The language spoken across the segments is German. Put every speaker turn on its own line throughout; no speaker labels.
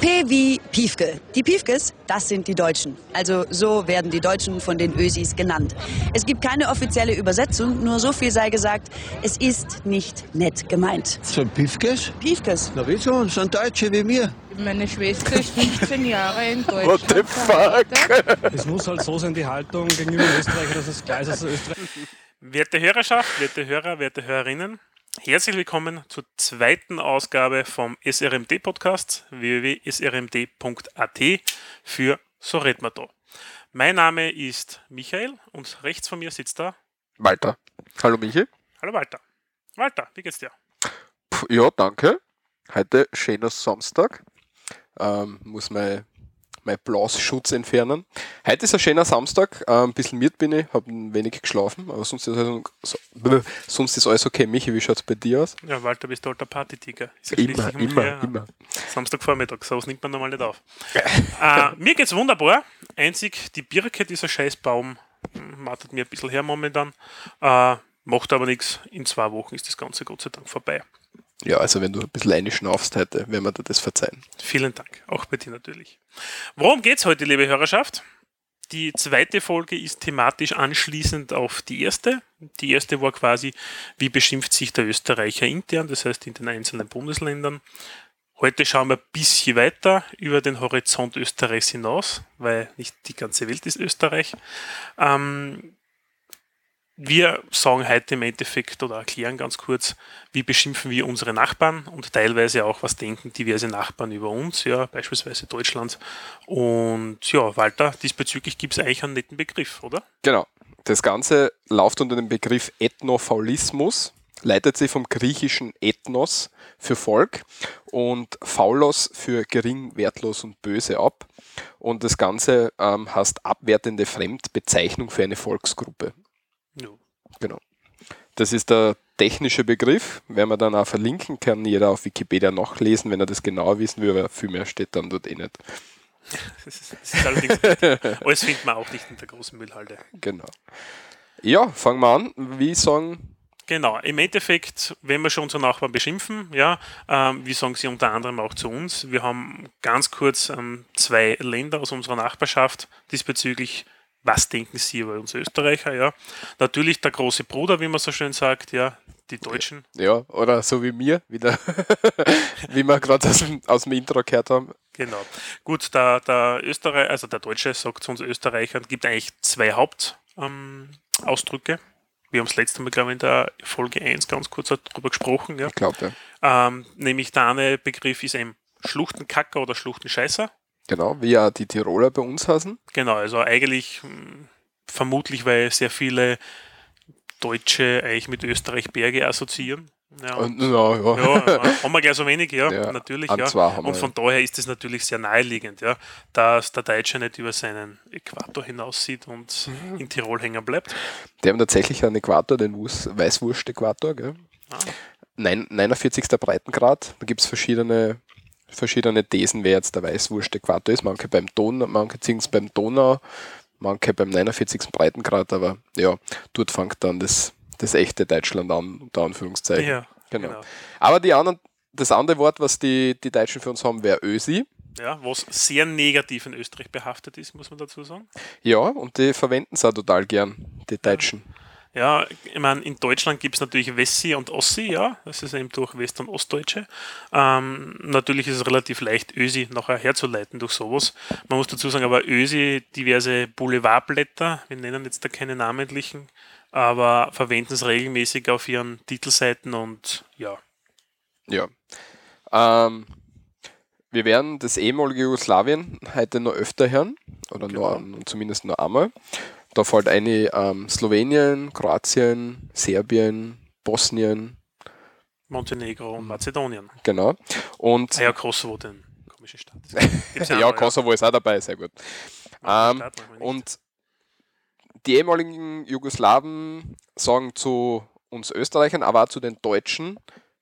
P wie Piefke. Die Piefkes, das sind die Deutschen. Also so werden die Deutschen von den Ösis genannt. Es gibt keine offizielle Übersetzung, nur so viel sei gesagt, es ist nicht nett gemeint.
Sind Piefkes?
Piefkes.
Na wieso? Sind Deutsche wie mir.
Meine Schwester ist 15 Jahre in Deutschland.
What the fuck?
Es muss halt so sein, die Haltung gegenüber Österreich, dass es klar ist, Österreich
Werte Hörerschaft, werte Hörer, werte Hörerinnen, herzlich willkommen zur zweiten Ausgabe vom SRMD-Podcast www.srmd.at für So red man da. Mein Name ist Michael und rechts von mir sitzt da.
Walter. Hallo Michi.
Hallo Walter. Walter, wie geht's dir?
Puh, ja, danke. Heute schöner Samstag. Ähm, muss mein, mein Blasschutz entfernen. Heute ist ein schöner Samstag. Ähm, ein bisschen miert bin ich, habe ein wenig geschlafen, aber sonst ist, alles, so, sonst ist alles okay. Michi, wie schaut es bei dir aus?
Ja, Walter, bist du alter Partytiger.
Immer, immer,
ungefähr
immer.
Samstagvormittag, sowas nimmt man normal nicht auf. äh, mir geht's wunderbar. Einzig die Birke, dieser Scheißbaum, hm, martet mir ein bisschen her momentan. Äh, macht aber nichts. In zwei Wochen ist das Ganze Gott sei Dank vorbei.
Ja, also wenn du ein bisschen einschnaufst heute, werden wir dir das verzeihen.
Vielen Dank, auch bei dir natürlich. Worum geht's heute, liebe Hörerschaft? Die zweite Folge ist thematisch anschließend auf die erste. Die erste war quasi, wie beschimpft sich der Österreicher intern, das heißt in den einzelnen Bundesländern. Heute schauen wir ein bisschen weiter über den Horizont Österreichs hinaus, weil nicht die ganze Welt ist Österreich. Ähm, wir sagen heute im Endeffekt oder erklären ganz kurz, wie beschimpfen wir unsere Nachbarn und teilweise auch, was denken diverse Nachbarn über uns, ja, beispielsweise Deutschland. Und ja, Walter, diesbezüglich gibt es eigentlich einen netten Begriff, oder?
Genau. Das Ganze läuft unter dem Begriff Ethnofaulismus, leitet sich vom griechischen Ethnos für Volk und Faulos für gering, wertlos und böse ab. Und das Ganze ähm, heißt abwertende Fremdbezeichnung für eine Volksgruppe.
Ja.
Genau. Das ist der technische Begriff. Werden wir dann auch verlinken, kann jeder auf Wikipedia nachlesen, wenn er das genauer wissen will, aber viel mehr steht dann dort eh nicht.
Das ist, das ist allerdings. Alles findet man auch nicht in der großen Müllhalde.
Genau. Ja, fangen wir an. Wie sagen,
Genau, im Endeffekt, wenn wir schon unsere Nachbarn beschimpfen, ja, ähm, wie sagen sie unter anderem auch zu uns. Wir haben ganz kurz ähm, zwei Länder aus unserer Nachbarschaft diesbezüglich. Was denken Sie über uns Österreicher? Ja, natürlich der große Bruder, wie man so schön sagt, ja, die Deutschen.
ja, oder so wie mir, wieder, wie wir gerade aus, dem- aus dem Intro gehört haben.
Genau. Gut, der, der Österreich, also der Deutsche sagt zu uns Österreichern, gibt eigentlich zwei Hauptausdrücke. Ähm. Wir haben das letzte Mal, glaube ich, in der Folge 1 ganz kurz darüber gesprochen. Ja.
Ich glaube, ja.
Ähm, nämlich der eine Begriff ist eben Schluchtenkacker oder Schluchtenscheißer.
Genau, wie ja die Tiroler bei uns heißen.
Genau, also eigentlich hm, vermutlich, weil sehr viele Deutsche eigentlich mit Österreich Berge assoziieren. Ja,
Und, ja, ja.
ja, haben wir gleich so wenig, ja,
Ja,
natürlich. Ja. Und von daher ist es natürlich sehr naheliegend, ja, dass der Deutsche nicht über seinen Äquator hinaussieht und
Mhm.
in Tirol hängen bleibt.
Die haben tatsächlich einen Äquator, den Weißwurst-Äquator. Gell?
Ah.
Nein, 49. Breitengrad. Da gibt es verschiedene, verschiedene Thesen, wer jetzt der Weißwurst-Äquator ist. Manche beim Donau, manche ziehen es beim Donau, manche beim 49. Breitengrad, aber ja, dort fängt dann das, das echte Deutschland an, unter Anführungszeichen.
Ja,
Genau.
genau.
Aber die anderen, das andere Wort, was die, die Deutschen für uns haben, wäre Ösi.
Ja, was sehr negativ in Österreich behaftet ist, muss man dazu sagen.
Ja, und die verwenden es auch total gern, die Deutschen.
Ja, ich meine, in Deutschland gibt es natürlich Wessi und Ossi, ja, das ist eben durch West- und Ostdeutsche. Ähm, natürlich ist es relativ leicht, Ösi nachher herzuleiten durch sowas. Man muss dazu sagen, aber Ösi, diverse Boulevardblätter, wir nennen jetzt da keine namentlichen, aber verwenden es regelmäßig auf ihren Titelseiten und ja,
Ja. Ähm, wir werden das ehemalige Jugoslawien heute noch öfter hören, oder
Genau.
noch, zumindest noch einmal. Da fällt eine ähm, Slowenien, Kroatien, Serbien, Bosnien,
Montenegro und Mazedonien.
genau. Und
Ah ja, Kosovo, den komischen Staat.
Ja,
noch,
Kosovo ist auch dabei, sehr gut.
Ja.
Ähm,
Staat
und die ehemaligen Jugoslawen sagen zu uns Österreichern, aber auch zu den Deutschen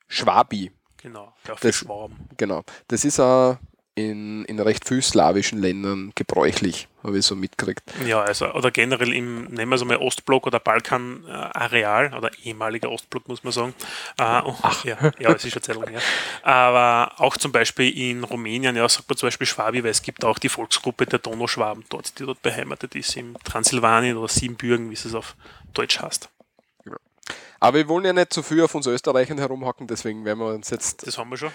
Schwabi.
Genau, für
das-
Schwaben.
Genau. Das ist ein, in, in recht viel slawischen Ländern gebräuchlich, habe ich so mitgekriegt.
Ja, also, oder generell im, nehmen wir es mal Ostblock oder Balkan-Areal, oder ehemaliger Ostblock, muss man sagen. Äh, Ach. Ja, ja, es ist schon Zeit lang her. Aber auch zum Beispiel in Rumänien, ja, sagt man zum Beispiel Schwabi, weil es gibt auch die Volksgruppe der Donauschwaben dort, die dort beheimatet ist, im Transsilvanien oder Siebenbürgen, wie es auf Deutsch heißt.
Aber wir wollen ja nicht zu viel auf uns Österreichern herumhacken, deswegen werden wir uns jetzt.
Das haben wir schon.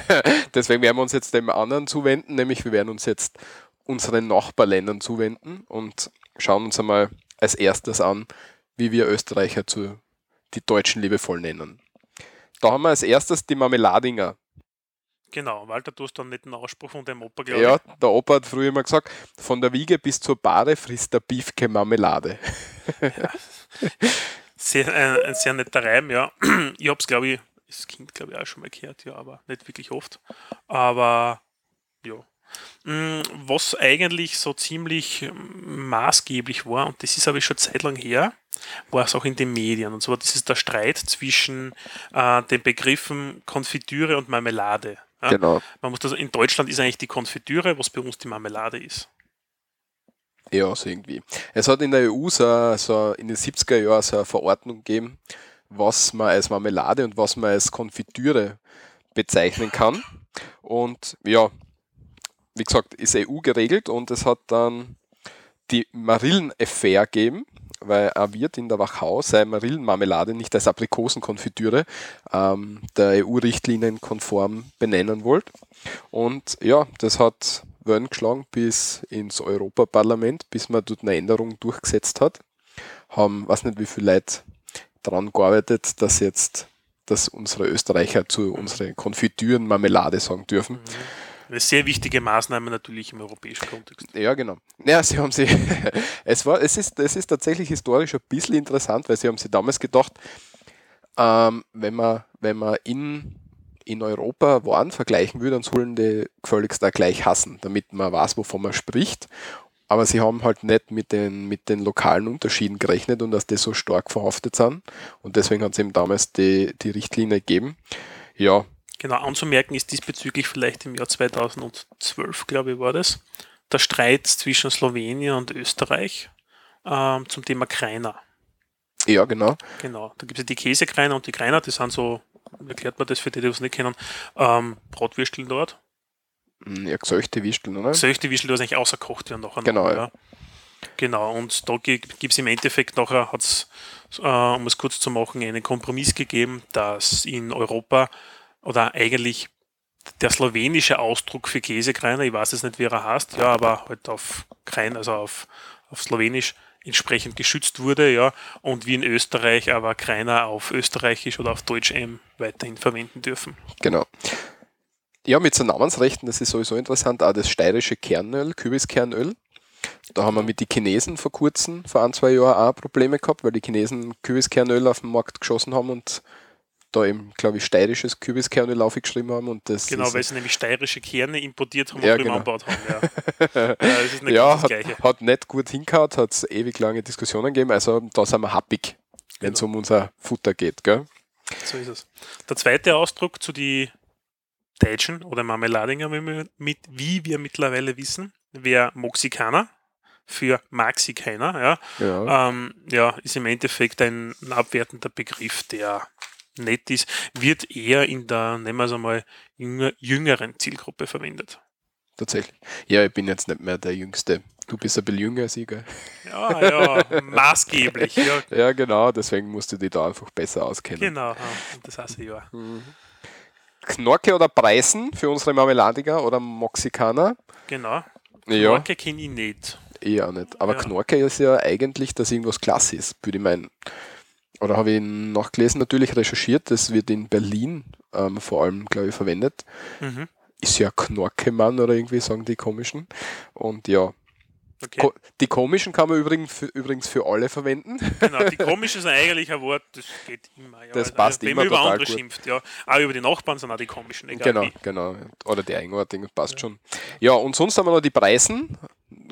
deswegen werden wir uns jetzt dem anderen zuwenden, nämlich wir werden uns jetzt unseren Nachbarländern zuwenden und schauen uns einmal als erstes an, wie wir Österreicher zu die Deutschen liebevoll nennen. Da haben wir als erstes die Marmeladinger.
Genau, Walter, du hast dann nicht einen Ausspruch von dem Opa, glaube
Ja, der Opa hat früher immer gesagt, von der Wiege bis zur Bade frisst der Biefke Marmelade.
Ja. Sehr, ein, ein sehr netter Reim, ja. Ich habe es, glaube ich, das Kind, glaube ich, auch schon mal gehört, ja, aber nicht wirklich oft. Aber ja. Mm, was eigentlich so ziemlich maßgeblich war, und das ist aber schon Zeit lang her, war es auch in den Medien. Und zwar, das ist der Streit zwischen äh, den Begriffen Konfitüre und Marmelade. Ja?
Genau.
Man muss das, in Deutschland ist eigentlich die Konfitüre, was bei uns die Marmelade ist.
Ja, so irgendwie. Es hat in der EU so, so in den 70er Jahren so eine Verordnung gegeben, was man als Marmelade und was man als Konfitüre bezeichnen kann. Und ja, wie gesagt, ist EU geregelt und es hat dann die Marillen-Affair gegeben, weil ein Wirt in der Wachau seine Marillenmarmelade nicht als Aprikosenkonfitüre ähm, der EU-Richtlinien konform benennen wollte. Und ja, das hat Wellen geschlagen bis ins Europaparlament, bis man dort eine Änderung durchgesetzt hat. Haben, weiß nicht wie viele Leute daran gearbeitet, dass jetzt, dass unsere Österreicher zu unseren Konfitüren Marmelade sagen dürfen.
Eine sehr wichtige Maßnahme natürlich im europäischen Kontext.
Ja, genau. Ja, sie haben sie, es war, es ist, es ist tatsächlich historisch ein bisschen interessant, weil sie haben sich damals gedacht, ähm, wenn man, wenn man in in Europa Waren vergleichen würde, dann sollen die gefälligst auch gleich hassen, damit man weiß, wovon man spricht. Aber sie haben halt nicht mit den, mit den lokalen Unterschieden gerechnet und dass die so stark verhaftet sind. Und deswegen hat es eben damals die, die Richtlinie gegeben. Ja.
Genau, anzumerken ist diesbezüglich vielleicht im Jahr 2012, glaube ich, war das, der Streit zwischen Slowenien und Österreich ähm, zum Thema Kreiner.
Ja, genau.
Genau, da gibt es ja die Käsekreiner und die Kreiner, die sind so erklärt man das für die, die es nicht kennen, ähm, Bratwürsteln dort.
Hm, ja, gesöchte Würsteln, oder?
Gesöchte Würsteln, die eigentlich außerkocht werden nachher.
Genau,
noch,
ja.
Genau, und da gibt es im Endeffekt nachher, hat es, äh, um es kurz zu machen, einen Kompromiss gegeben, dass in Europa oder eigentlich der slowenische Ausdruck für Käsekreiner, ich weiß jetzt nicht, wie er heißt, ja, aber halt auf Krein, also auf, auf Slowenisch, entsprechend geschützt wurde, ja, und wie in Österreich aber keiner auf Österreichisch oder auf Deutsch M weiterhin verwenden dürfen.
Genau. Ja, mit so Namensrechten, das ist sowieso interessant, auch das steirische Kernöl, Kürbiskernöl. Da haben wir mit den Chinesen vor kurzem, vor ein, zwei Jahren auch Probleme gehabt, weil die Chinesen Kürbiskernöl auf den Markt geschossen haben und da eben, glaube ich, steirisches Kürbiskerne geschrieben haben. Und das
genau, weil sie nämlich steirische Kerne importiert haben
ja,
und
genau.
angebaut haben. Ja, ja
das ist ja hat, hat, nicht gut hingehauen, hat es ewig lange Diskussionen gegeben. Also da sind wir happig, wenn es genau. um unser Futter geht. Gell?
So ist es. Der zweite Ausdruck zu die Deutschen oder Marmeladinger, wie wir mittlerweile wissen, wäre Moxikaner für Maxikaner. Ja, ja. Ähm, ja, ist im Endeffekt ein abwertender Begriff, der nett ist, wird eher in der, nehmen wir es einmal, jüngeren Zielgruppe verwendet.
Tatsächlich. Ja, ich bin jetzt nicht mehr der Jüngste. Du bist ein bisschen jünger, Sieger.
Ja, ja, maßgeblich. Ja.
ja, genau, deswegen musst du dich da einfach besser auskennen.
Genau, das heißt ja.
Mhm. Knorke oder Preisen für unsere Marmeladiger oder Moxikaner?
Genau. Knorke ja. kenne ich nicht.
Ich auch nicht. Aber ja. Knorke ist ja eigentlich, dass irgendwas klasse ist, würde ich meinen oder habe ich nachgelesen, natürlich recherchiert, das wird in Berlin ähm, vor allem, glaube ich, verwendet. Mhm. Ist ja Knorkemann oder irgendwie sagen die komischen. Und ja, Okay. Die komischen kann man übrigens für, übrigens für alle verwenden.
Genau, die komischen sind eigentlich ein Wort, das geht immer.
Ja. Das also, passt
wenn
immer
man über andere gut. schimpft, ja. Auch über die Nachbarn sind auch die komischen, egal
Genau,
wie.
genau. Oder die Eigenartigen, passt ja. schon. Ja, und sonst haben wir noch die Preisen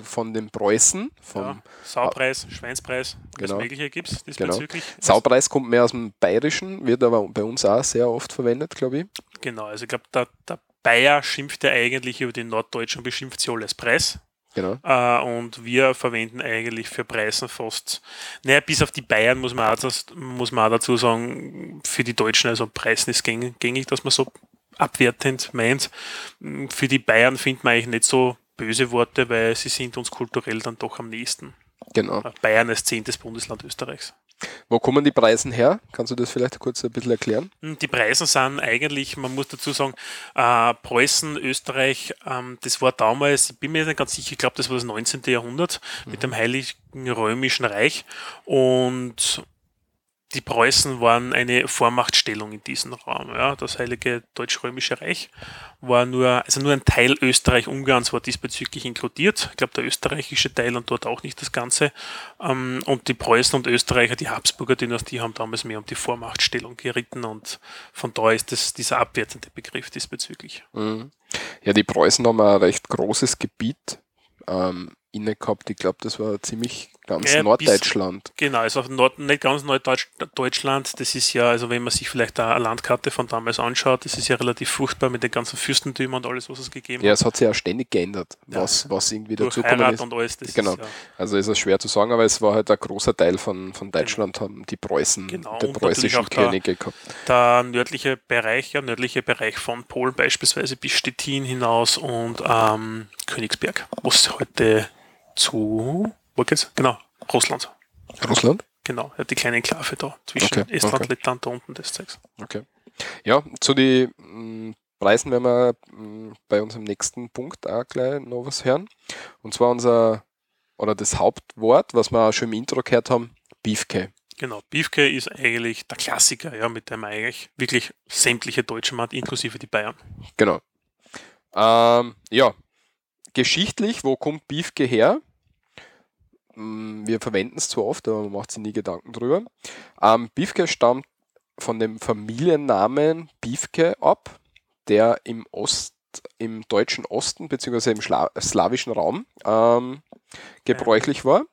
von den Preußen. Vom ja,
Saupreis, Schweinspreis, genau. das Mögliche gibt es
genau. diesbezüglich. Genau. Saupreis kommt mehr aus dem Bayerischen, wird aber bei uns auch sehr oft verwendet, glaube ich.
Genau, also ich glaube, der, der Bayer schimpft ja eigentlich über den Norddeutschen, beschimpft sie alle als Preis.
Genau.
Äh, und wir verwenden eigentlich für Preisen fast, naja, bis auf die Bayern muss man auch, das, muss man auch dazu sagen, für die Deutschen, also Preisen ist gängig, dass man so abwertend meint. Für die Bayern findet man eigentlich nicht so böse Worte, weil sie sind uns kulturell dann doch am nächsten.
Genau.
Bayern als zehntes Bundesland Österreichs.
Wo kommen die Preisen her? Kannst du das vielleicht kurz ein bisschen erklären?
Hm, Die Preise sind eigentlich, man muss dazu sagen, äh, Preußen, Österreich, ähm, das war damals, ich bin mir nicht ganz sicher, ich glaube, das war das 19. Jahrhundert mit dem Heiligen Römischen Reich und die Preußen waren eine Vormachtstellung in diesem Raum. Ja. Das Heilige Deutsch-Römische Reich war nur, also nur ein Teil Österreich-Ungarns war diesbezüglich inkludiert. Ich glaube, der österreichische Teil und dort auch nicht das Ganze. Ähm, und die Preußen und Österreicher, die Habsburger Dynastie, haben damals mehr um die Vormachtstellung geritten und von da ist das dieser abwertende Begriff diesbezüglich.
Mhm. Ja, die Preußen haben ein recht großes Gebiet ähm, inne gehabt. Ich glaube, das war ziemlich ganz
Ja, bis-
Norddeutschland.
Genau, also Nord, nicht ganz Norddeutschland, das ist ja, also wenn man sich vielleicht eine Landkarte von damals anschaut, das ist ja relativ furchtbar mit den ganzen Fürstentümern und alles, was es gegeben
Ja,
hat.
es hat sich ja ständig geändert,
Ja.
was, was irgendwie dazugekommen
Heirat
ist.
und alles, das
Genau.
ist ja,
Also ist es schwer zu sagen, aber es war halt ein großer Teil von, von Deutschland, haben die Preußen,
Genau, natürlich
preußischen
auch der-
Könige gehabt.
der nördliche Bereich, ja, nördliche Bereich von Polen beispielsweise bis Stettin hinaus und ähm, Königsberg, was heute zu, wo geht's? Genau, Russland.
Russland?
Genau, die kleine Enklave da zwischen
Okay,
Estland,
okay.
Lettland, da unten des Zeugs.
Okay. Ja, zu den mm, Preisen werden wir mm, bei unserem nächsten Punkt auch gleich noch was hören. Und zwar unser, oder das Hauptwort, was wir auch schon im Intro gehört haben, Beefke.
Genau, Beefke ist eigentlich der Klassiker, ja, mit dem eigentlich wirklich sämtliche Deutsche macht, inklusive die Bayern.
Genau. Ähm, ja, geschichtlich, wo kommt Beefke her? Mm, Wir verwenden es zwar oft, aber man macht sich nie Gedanken drüber. Ähm, Beefke stammt von dem Familiennamen Beefke ab, der im Ost, im deutschen Osten bzw. im Schla slawischen Raum ähm, gebräuchlich war.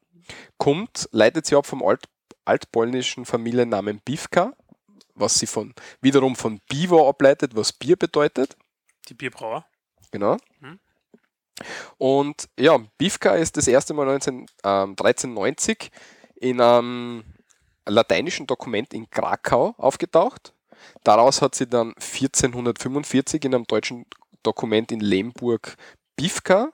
Kommt, leitet sie ab vom Alt, altpolnischen Familiennamen Bivka, was sie von wiederum von Biwo ableitet, was Bier bedeutet.
Die Bierbrauer.
Genau. Und ja, Bivka ist das erste Mal 19, ähm, 1390 in einem lateinischen Dokument in Krakau aufgetaucht. Daraus hat sie dann 1445 in einem deutschen Dokument in Lemburg Bivka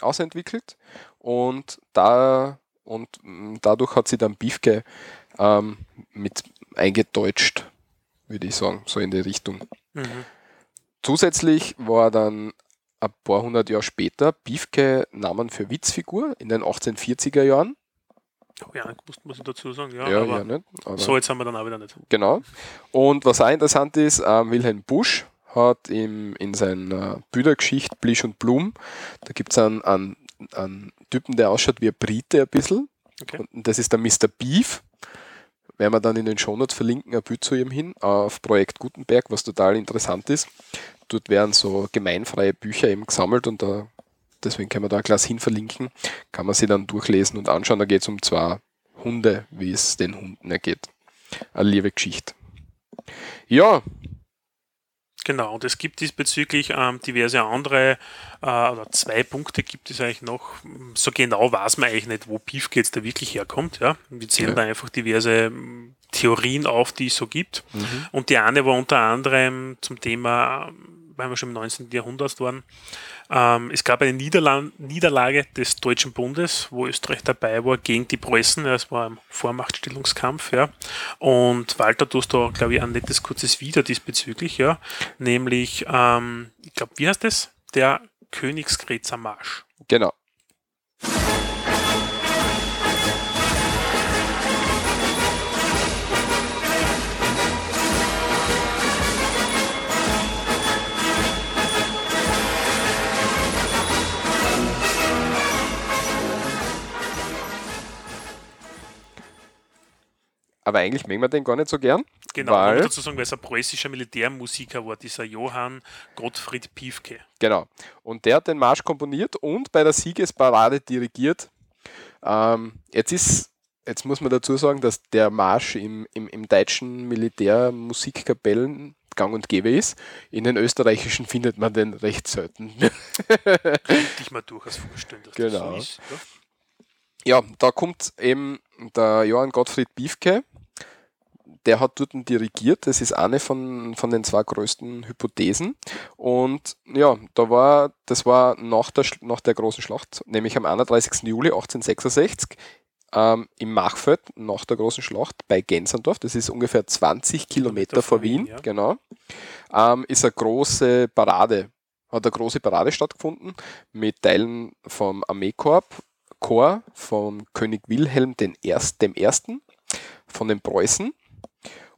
ausentwickelt und da und mm, dadurch hat sie dann Bivke ähm, mit eingedeutscht, würde ich sagen, so in die Richtung.
Mhm.
Zusätzlich war dann ein paar hundert Jahre später Biefke Namen für Witzfigur in den 1840er Jahren.
Oh ja, muss, muss ich dazu sagen, ja,
Ja,
aber
ja, nicht? Aber
so jetzt haben wir dann auch wieder nicht.
Genau. Und was auch interessant ist, ähm, Wilhelm Busch hat im, in seiner Büdergeschichte Blisch und Blum, da gibt es einen, einen, einen Typen, der ausschaut wie ein Brite ein bisschen.
Okay.
Und das ist der Mr. Beef. Werden wir dann in den Shownotes verlinken, ein Bild zu ihm hin, auf Projekt Gutenberg, was total interessant ist. Dort werden so gemeinfreie Bücher eben gesammelt und da, deswegen können wir da ein Glas hin verlinken, kann man sie dann durchlesen und anschauen. Da geht es um zwei Hunde, wie es den Hunden ergeht. Eine liebe Geschichte. Ja,
Genau, und es gibt diesbezüglich ähm, diverse andere, äh, oder zwei Punkte gibt es eigentlich noch. So genau weiß man eigentlich nicht, wo jetzt da wirklich herkommt. Ja? Wir zählen
Ja.
da einfach diverse Theorien auf, die es so gibt.
Mhm.
Und die eine war unter anderem zum Thema, weil wir schon im 19. Jahrhundert waren, ähm, es gab eine Niederla Niederlage des Deutschen Bundes, wo Österreich dabei war, gegen die Preußen. Es war ein Vormachtstellungskampf. Ja. Und Walter, du hast da, glaube ich, ein nettes kurzes Video diesbezüglich, ja. Nämlich, ähm, ich glaube, wie heißt das? Der Königsgrätzer Marsch.
genau. Aber eigentlich mögen wir den gar nicht so gern.
Genau,
Weil-
dazu sagen, weil es ein preußischer Militärmusiker war, dieser Johann Gottfried Piefke.
Genau. Und der hat den Marsch komponiert und bei der Siegesparade dirigiert. Ähm, jetzt ist, jetzt muss man dazu sagen, dass der Marsch im, im, im deutschen Militärmusikkapellen gang und gäbe ist. In den österreichischen findet man den recht selten.
Könnte ich mir durchaus vorstellen, dass
Genau.
das so ist. Ja?
Ja, da kommt eben der Johann Gottfried Biefke, der hat dort dirigiert, das ist eine von, von den zwei größten Hypothesen. Und ja, da war, das war nach der, nach der großen Schlacht, nämlich am 31. Juli 1866 ähm, im Machfeld nach der großen Schlacht bei Gensendorf, das ist ungefähr 20 Kilometer vor Wien,
ja.
genau, ähm, ist eine große Parade, hat eine große Parade stattgefunden mit Teilen vom Armeekorps, Korps von König Wilhelm Erst, dem Ersten, von den Preußen.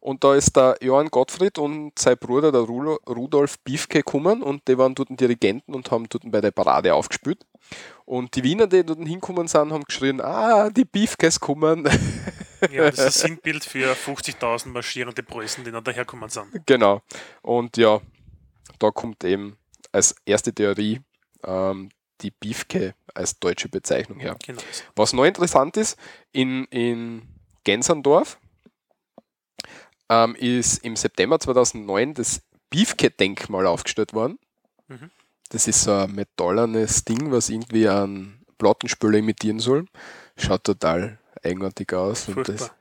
Und da ist der Johann Gottfried und sein Bruder, der Rudolf Biefke, gekommen und die waren dort Dirigenten und haben dort bei der Parade aufgespielt. Und die Wiener, die dort hinkommen sind, haben geschrien, ah, die Biefkes kommen.
Ja, das ist ein Sinnbild für 50.000 marschierende Preußen, die dann daherkommen sind.
genau. Und ja, da kommt eben als erste Theorie ähm, die Biefke als deutsche Bezeichnung her.
Genau.
Was noch interessant ist, in, in Gensendorf ähm, ist im September 2009 das Beefke-Denkmal aufgestellt worden.
Mhm.
Das ist so ein metallernes Ding, was irgendwie einen Plattenspieler imitieren soll. Schaut total eigenartig aus. Das,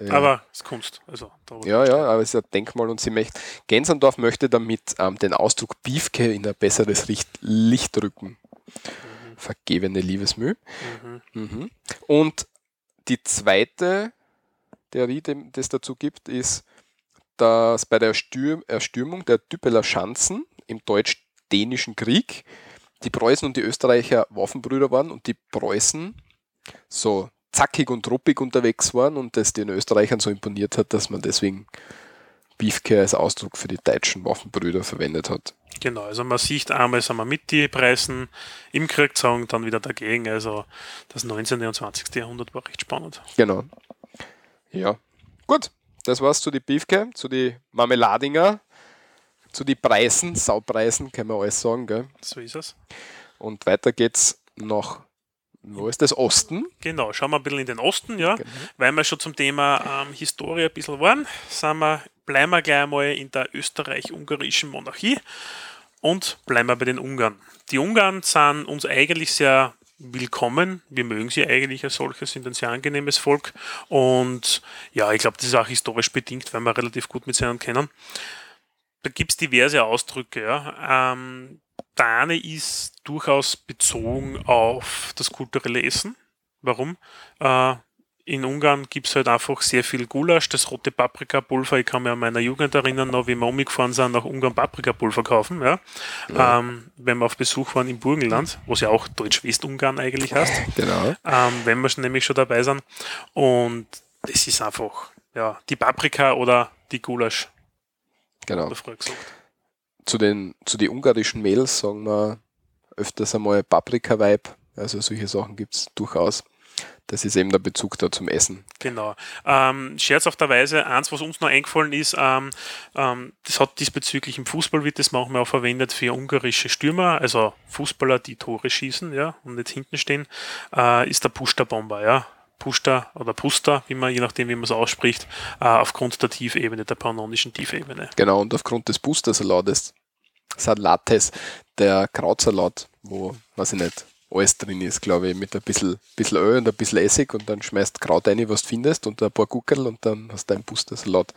ja.
Aber es ist Kunst. Also,
Ja, ja, aber es ist ein Denkmal und sie möchte, Gensendorf möchte damit ähm, den Ausdruck Biefke in ein besseres Licht, Licht rücken. Vergebene Liebesmüh.
Mhm.
Mhm. Und die zweite Theorie, die es dazu gibt, ist, dass bei der Erstürm Erstürmung der Düppeler Schanzen im deutsch-dänischen Krieg die Preußen und die Österreicher Waffenbrüder waren und die Preußen so zackig und ruppig unterwegs waren und das den Österreichern so imponiert hat, dass man deswegen Beefke als Ausdruck für die deutschen Waffenbrüder verwendet hat.
Genau, also man sieht einmal sind wir mit die Preisen im Krieg gezogen, dann wieder dagegen. Also das 19. und 20. Jahrhundert war recht spannend.
Genau. Ja. Gut, das war's zu die Beefke, zu die Marmeladinger, zu die Preisen, Saupreisen, kann man alles sagen, gell?
So ist es.
Und weiter geht's nach, wo ist das, Osten?
Genau, schauen wir ein bisschen in den Osten, ja.
Genau.
Weil wir schon zum Thema ähm, Historie ein bisschen waren, sind wir, bleiben wir gleich mal in der österreich-ungarischen Monarchie und bleiben wir bei den Ungarn. Die Ungarn sind uns eigentlich sehr willkommen. Wir mögen sie eigentlich als solches, sind ein sehr angenehmes Volk. Und ja, ich glaube, das ist auch historisch bedingt, weil wir relativ gut mit ihnen kennen. Da gibt es diverse Ausdrücke. Ja. Ähm, der ist durchaus bezogen auf das kulturelle Essen. Warum? Äh, in Ungarn gibt es halt einfach sehr viel Gulasch, das rote Paprikapulver. Ich kann mich an meiner Jugend erinnern, noch wie wir umgefahren sind, nach Ungarn Paprikapulver kaufen. Ja. Ähm, wenn wir auf Besuch waren im Burgenland, was ja auch Deutsch-Westungarn eigentlich heißt,
Genau.
ähm, wenn wir schon nämlich schon dabei sind. Und das ist einfach, ja, die Paprika oder die Gulasch,
Genau. Zu den, zu den ungarischen Mädels sagen wir öfters einmal Paprika-Vibe. Also solche Sachen gibt's durchaus. Das ist eben der Bezug da zum Essen.
Genau. Ähm, scherzhafterweise, eins, was uns noch eingefallen ist, ähm, ähm, das hat diesbezüglich im Fußball wird das manchmal auch verwendet für ungarische Stürmer, also Fußballer, die Tore schießen, ja, und nicht hinten stehen, äh, ist der Pusta-Bomber, ja. Pusta oder Pusta, wie man, je nachdem, wie man es ausspricht, äh, aufgrund der Tiefebene, der pannonischen Tiefebene.
Genau, und aufgrund des Booster-Salates, Salates, der Krautsalat, wo, weiß ich nicht, alles drin ist, glaube ich, mit ein bisschen, bisschen Öl und ein bisschen Essig und dann schmeißt Kraut rein, was du findest und ein paar Guckerl und dann hast du einen Booster-Salat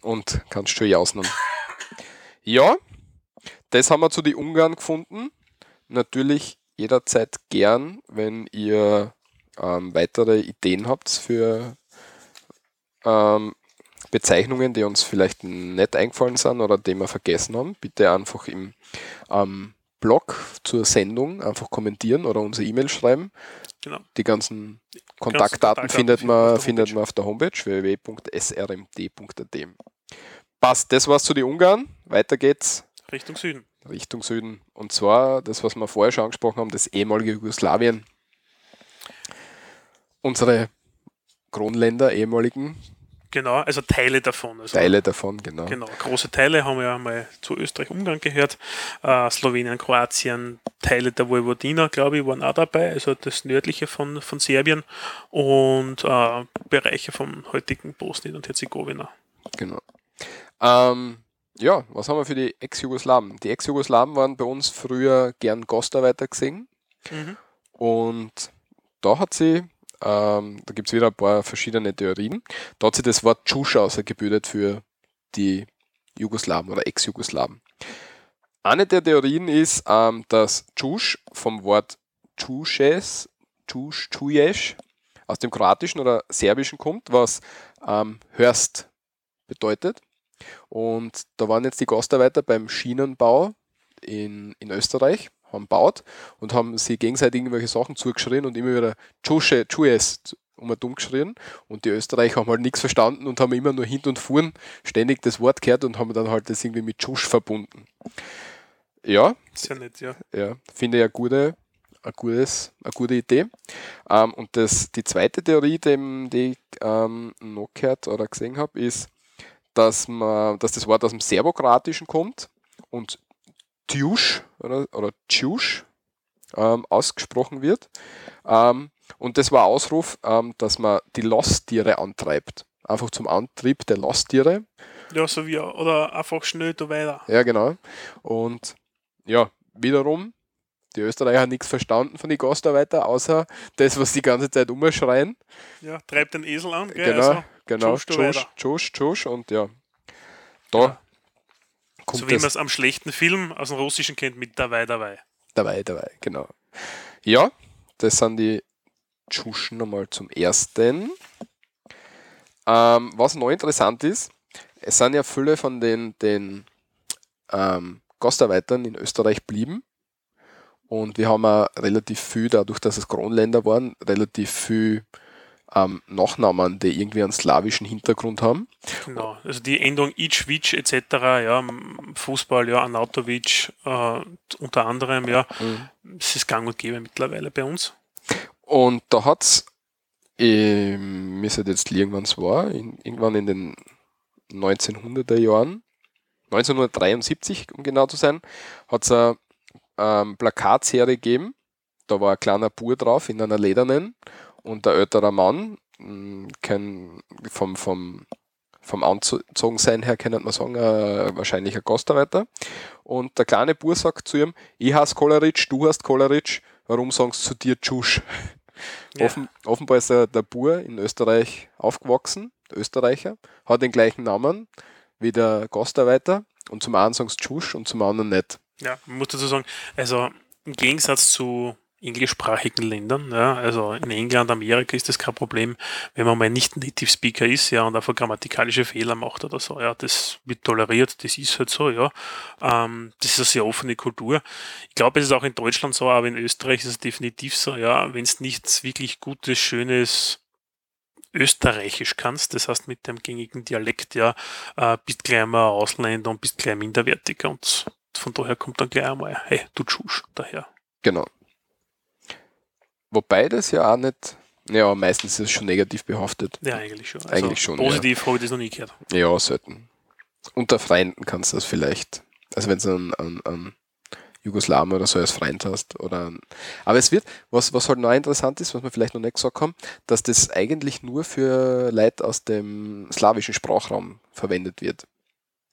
und kannst schön jausen. Ja, das haben wir zu den Ungarn gefunden. Natürlich jederzeit gern, wenn ihr ähm, weitere Ideen habt für ähm, Bezeichnungen, die uns vielleicht nicht eingefallen sind oder die wir vergessen haben, bitte einfach im ähm, Blog zur Sendung einfach kommentieren oder unsere E-Mail schreiben.
Genau.
Die ganzen Kontaktdaten
findet man
man,
auf der
findet man auf der Homepage www.srmd.at. Passt, das war's zu den Ungarn. Weiter geht's
Richtung Süden.
Richtung Süden. Und zwar das, was wir vorher schon angesprochen haben, das ehemalige Jugoslawien. Unsere Kronländer, ehemaligen
Genau, also Teile davon. Also
Teile davon, genau.
Genau, große Teile haben ja mal zu Österreich-Ungarn gehört. Äh, Slowenien, Kroatien, Teile der Vojvodina, glaube ich, waren auch dabei, also das nördliche von, von Serbien und äh, Bereiche vom heutigen Bosnien und Herzegowina.
genau. Ähm, ja, was haben wir für die Ex-Jugoslawen? Die Ex-Jugoslawen waren bei uns früher gern Gastarbeiter gesehen.
Mhm.
Und da hat sie, ähm, da gibt es wieder ein paar verschiedene Theorien, da hat sie das Wort Tschusch ausgebildet für die Jugoslawen oder Ex-Jugoslawen. Eine der Theorien ist, ähm, dass Tschusch vom Wort Tschusches, Tschusch, aus dem Kroatischen oder Serbischen kommt, was ähm, hörst bedeutet. Und da waren jetzt die Gastarbeiter beim Schienenbau in, in Österreich, haben baut und haben sie gegenseitig irgendwelche Sachen zugeschrien und immer wieder Tschusche, Tschues um und dumm geschrien. Und die Österreicher haben halt nichts verstanden und haben immer nur hin und vorn ständig das Wort gehört und haben dann halt das irgendwie mit Tschusch verbunden. Ja,
Ist ja nett, ja.
ja, finde ich eine gute, ein gutes, eine gute Idee. Ähm, und das, die zweite Theorie, die, die ich ähm, noch gehört oder gesehen habe, ist, dass, man, dass das Wort aus dem Serbokratischen kommt und Tjusch oder, oder Tjusch ähm, ausgesprochen wird. Ähm, und das war Ausruf, ähm, dass man die Losttiere antreibt. Einfach zum Antrieb der Losttiere.
Ja, so wie, oder einfach schnell da weiter.
Ja, genau. Und ja, wiederum, die Österreicher haben nichts verstanden von den Gastarbeiter, außer das, was die ganze Zeit umschreien.
Ja, treibt den Esel an, gell?
Genau,
Also,
genau.
tschusch du
Tschusch,
weiter.
tschusch, tschusch und ja. Da
Ja.
Kommt
so wie man es am schlechten Film aus dem Russischen kennt mit dabei, dabei.
dabei, dabei, genau. Ja, das sind die Tschuschen nochmal zum ersten. Ähm, was noch interessant ist, es sind ja viele von den, den ähm, Gastarbeitern in Österreich blieben. Und wir haben auch relativ viel, dadurch, dass es Kronländer waren, relativ viel ähm, Nachnamen, die irgendwie einen slawischen Hintergrund haben.
Genau. Also die Endung Ichwitsch etc., ja, Fußball, ja, Anatovic äh, unter anderem, ja,
Mhm.
es ist gang und gäbe mittlerweile bei uns.
Und da hat es, ich müsste jetzt liegen, wann es war, in, irgendwann in den 1900er Jahren, 1973 um genau zu sein, hat es eine ähm, Plakatserie gegeben. Da war ein kleiner Bur drauf in einer ledernen und ein älterer Mann, mh, kein, vom, vom, vom Anzogensein her kann man sagen, äh, wahrscheinlich ein Gastarbeiter. Und der kleine Bur sagt zu ihm, ich heiße Koleritsch, du hast Koleritsch, warum sagst du zu dir Tschusch?
Ja.
Offen, offenbar ist der, der Bur in Österreich aufgewachsen, der Österreicher, hat den gleichen Namen wie der Gastarbeiter und zum einen sagen sie Tschusch und zum anderen nicht.
Ja, man muss dazu sagen, also im Gegensatz zu englischsprachigen Ländern, ja, also in England, Amerika ist das kein Problem, wenn man mal nicht Native Speaker ist, ja, und einfach grammatikalische Fehler macht oder so, ja, das wird toleriert, das ist halt so, ja. Ähm, das ist eine sehr offene Kultur. Ich glaube, es ist auch in Deutschland so, aber in Österreich ist es definitiv so, ja, wenn es nichts wirklich Gutes, Schönes Österreichisch kannst, das heißt mit dem gängigen Dialekt, ja, äh, bist gleich mal Ausländer und bist gleich minderwertiger und von daher kommt dann gleich einmal, hey, du Tschusch, daher.
Genau. Wobei das ja auch nicht, ja, meistens ist es schon negativ behaftet.
Ja, eigentlich schon. Also
Eigentlich schon,
Positiv habe ich das noch nie gehört.
Ja, selten. Unter Freunden kannst du das vielleicht. Also wenn du einen, einen, einen Jugoslawen oder so als Freund hast. Oder einen, aber es wird, was, was halt noch interessant ist, was wir vielleicht noch nicht gesagt haben, dass das eigentlich nur für Leute aus dem slawischen Sprachraum verwendet wird.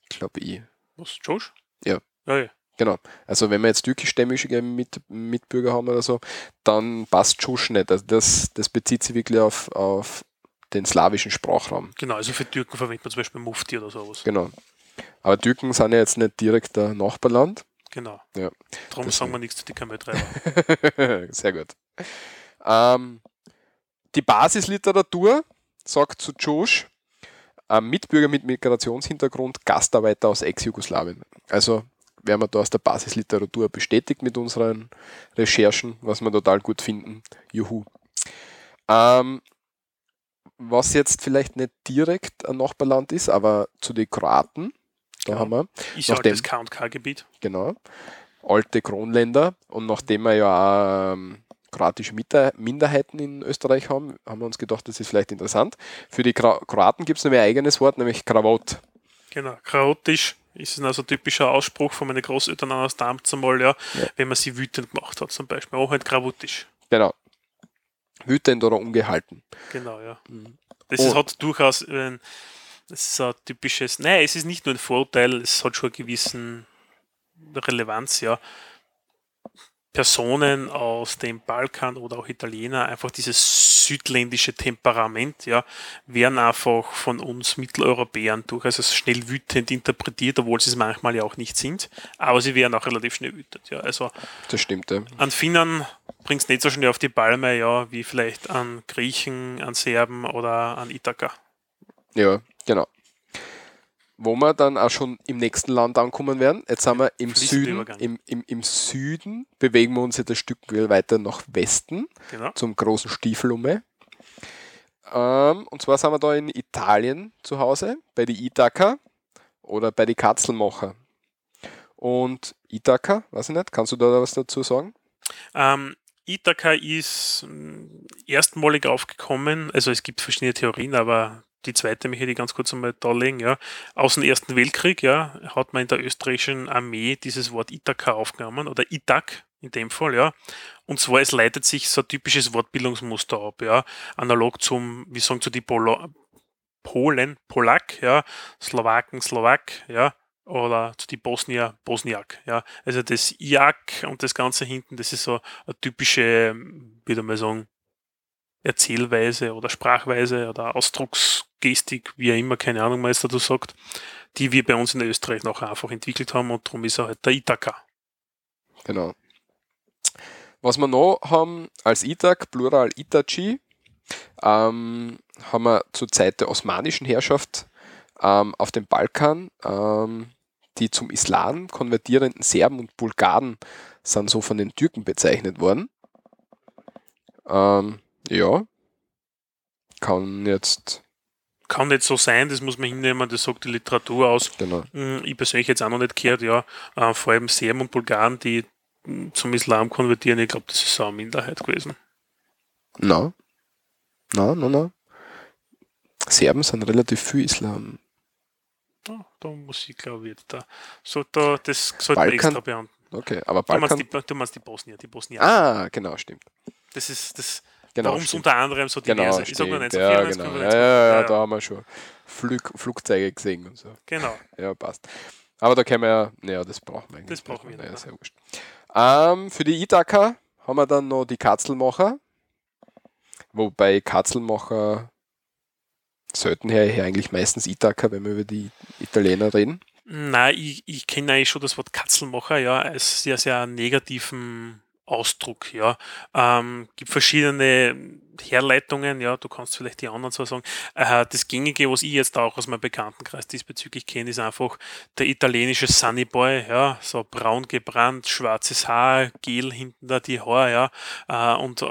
Glaube ich.
Was, Josh?
Ja.
Ja, ja.
Genau. Also wenn wir jetzt türkischstämmige Mit Mitbürger haben oder so, dann passt Tschusch nicht. Also das, das bezieht sich wirklich auf, auf den slawischen Sprachraum.
Genau, also für Türken verwendet man zum Beispiel Mufti oder sowas.
Genau. Aber Türken sind ja jetzt nicht direkt ein Nachbarland.
Genau.
Ja.
Darum
Deswegen.
sagen wir nichts zu den Kameltreiber.
Sehr gut. Ähm, die Basisliteratur sagt zu Josh, ähm, Mitbürger mit Migrationshintergrund, Gastarbeiter aus Ex-Jugoslawien. Also werden wir da aus der Basisliteratur bestätigt mit unseren Recherchen, was wir total gut finden. Juhu. Ähm, was jetzt vielleicht nicht direkt ein Nachbarland ist, aber zu den Kroaten, da
Ja.
haben wir,
Ist ja das K&K-Gebiet.
genau, alte Kronländer und nachdem wir ja auch ähm, kroatische Minderheiten in Österreich haben, haben wir uns gedacht, das ist vielleicht interessant. Für die Kro Kroaten gibt es nämlich ein eigenes Wort, nämlich Krawot.
Genau. Chaotisch ist ein also typischer Ausspruch von meinen Großeltern aus damals einmal, ja,
Ja.
wenn man sie wütend gemacht hat, zum Beispiel. Auch halt krawutisch.
Genau. Wütend oder ungehalten.
Genau, ja.
Mhm.
Das
Oh.
ist, hat durchaus, äh, Das ist ein typisches, nein, es ist nicht nur ein Vorurteil, es hat schon eine gewissen Relevanz, ja. Personen aus dem Balkan oder auch Italiener, einfach dieses südländische Temperament, ja, werden einfach von uns Mitteleuropäern durchaus als schnell wütend interpretiert, obwohl sie es manchmal ja auch nicht sind, aber sie werden auch relativ schnell wütend, ja. Also
Das stimmt, ja.
an Finnern bringt es nicht so schnell auf die Palme, ja, wie vielleicht an Griechen, an Serben oder an Ithaka.
Ja, genau. Wo wir dann auch schon im nächsten Land ankommen werden. Jetzt sind wir im Süden. Im, im, Im Süden bewegen wir uns jetzt ein Stück weiter nach Westen
Genau.
zum großen Stiefelumme. Ähm, und zwar sind wir da in Italien zu Hause, bei die Ithaka oder bei die Katzelmacher. Und Ithaka, weiß ich nicht, kannst du da was dazu sagen?
Ähm, Ithaka ist mh, erstmalig aufgekommen, also es gibt verschiedene Theorien, aber die zweite möchte ich ganz kurz einmal darlegen, ja. Aus dem Ersten Weltkrieg, ja, hat man in der österreichischen Armee dieses Wort Ithaka aufgenommen oder Itak in dem Fall, ja. Und zwar, es leitet sich so ein typisches Wortbildungsmuster ab, ja. Analog zum, wie sagen zu die Polo Polen, Polak, ja, Slowaken, Slowak, ja, oder zu die Bosnier, Bosniak, ja. Also das IAK und das Ganze hinten, das ist so eine typische, würde man sagen, Erzählweise oder Sprachweise oder Ausdrucksgestik, wie er immer, keine Ahnung, was dazu sagt, die wir bei uns in Österreich nachher einfach entwickelt haben und darum ist er halt der Ithaka.
Genau. Was wir noch haben als Itak, Plural Itachi, ähm, haben wir zur Zeit der osmanischen Herrschaft ähm, auf dem Balkan ähm, die zum Islam konvertierenden Serben und Bulgaren sind so von den Türken bezeichnet worden. Ähm, ja, kann jetzt,
Kann nicht so sein, das muss man hinnehmen, das sagt die Literatur aus.
genau,
Hm, Ich persönlich jetzt auch noch nicht gehört, ja. Äh, Vor allem Serben und Bulgaren, die hm, zum Islam konvertieren, ich glaube, das ist so eine Minderheit gewesen.
na, na, na, na. Serben sind relativ viel Islam.
Ja, da muss ich, glaube ich, jetzt da. So, da das sollte man
Balkan-
extra beantworten.
Okay, aber
Du meinst,
Balkan.
die, du meinst die Bosnier, die Bosnier.
Ah, genau, stimmt.
Das ist das,
Genau,
warum es unter anderem so
Genau,
diverse, ich sag nur
stimmt.
1994,
ja, genau.
95,
ja, ja, ja,
ja,
da haben wir schon Flug, Flugzeuge gesehen und so.
Genau.
Ja, passt. Aber da können wir ja, naja, das brauchen wir eigentlich.
Das brauchen wir
nicht.
nicht,
Ja, sehr wurscht. Ähm, für die Ithaka haben wir dann noch die Katzelmacher. Wobei Katzelmacher sollten her, eigentlich meistens Ithaka, wenn wir über die Italiener reden.
Nein, ich, ich kenne eigentlich schon das Wort Katzelmacher, ja, als sehr, sehr negativen Ausdruck, ja. Ähm, gibt verschiedene Herleitungen, ja, du kannst vielleicht die anderen so sagen. Äh, das Gängige, was ich jetzt auch aus meinem Bekanntenkreis diesbezüglich kenne, ist einfach der italienische Sunny Boy, ja, so braun gebrannt, schwarzes Haar, gel hinten da die Haare, ja, äh, und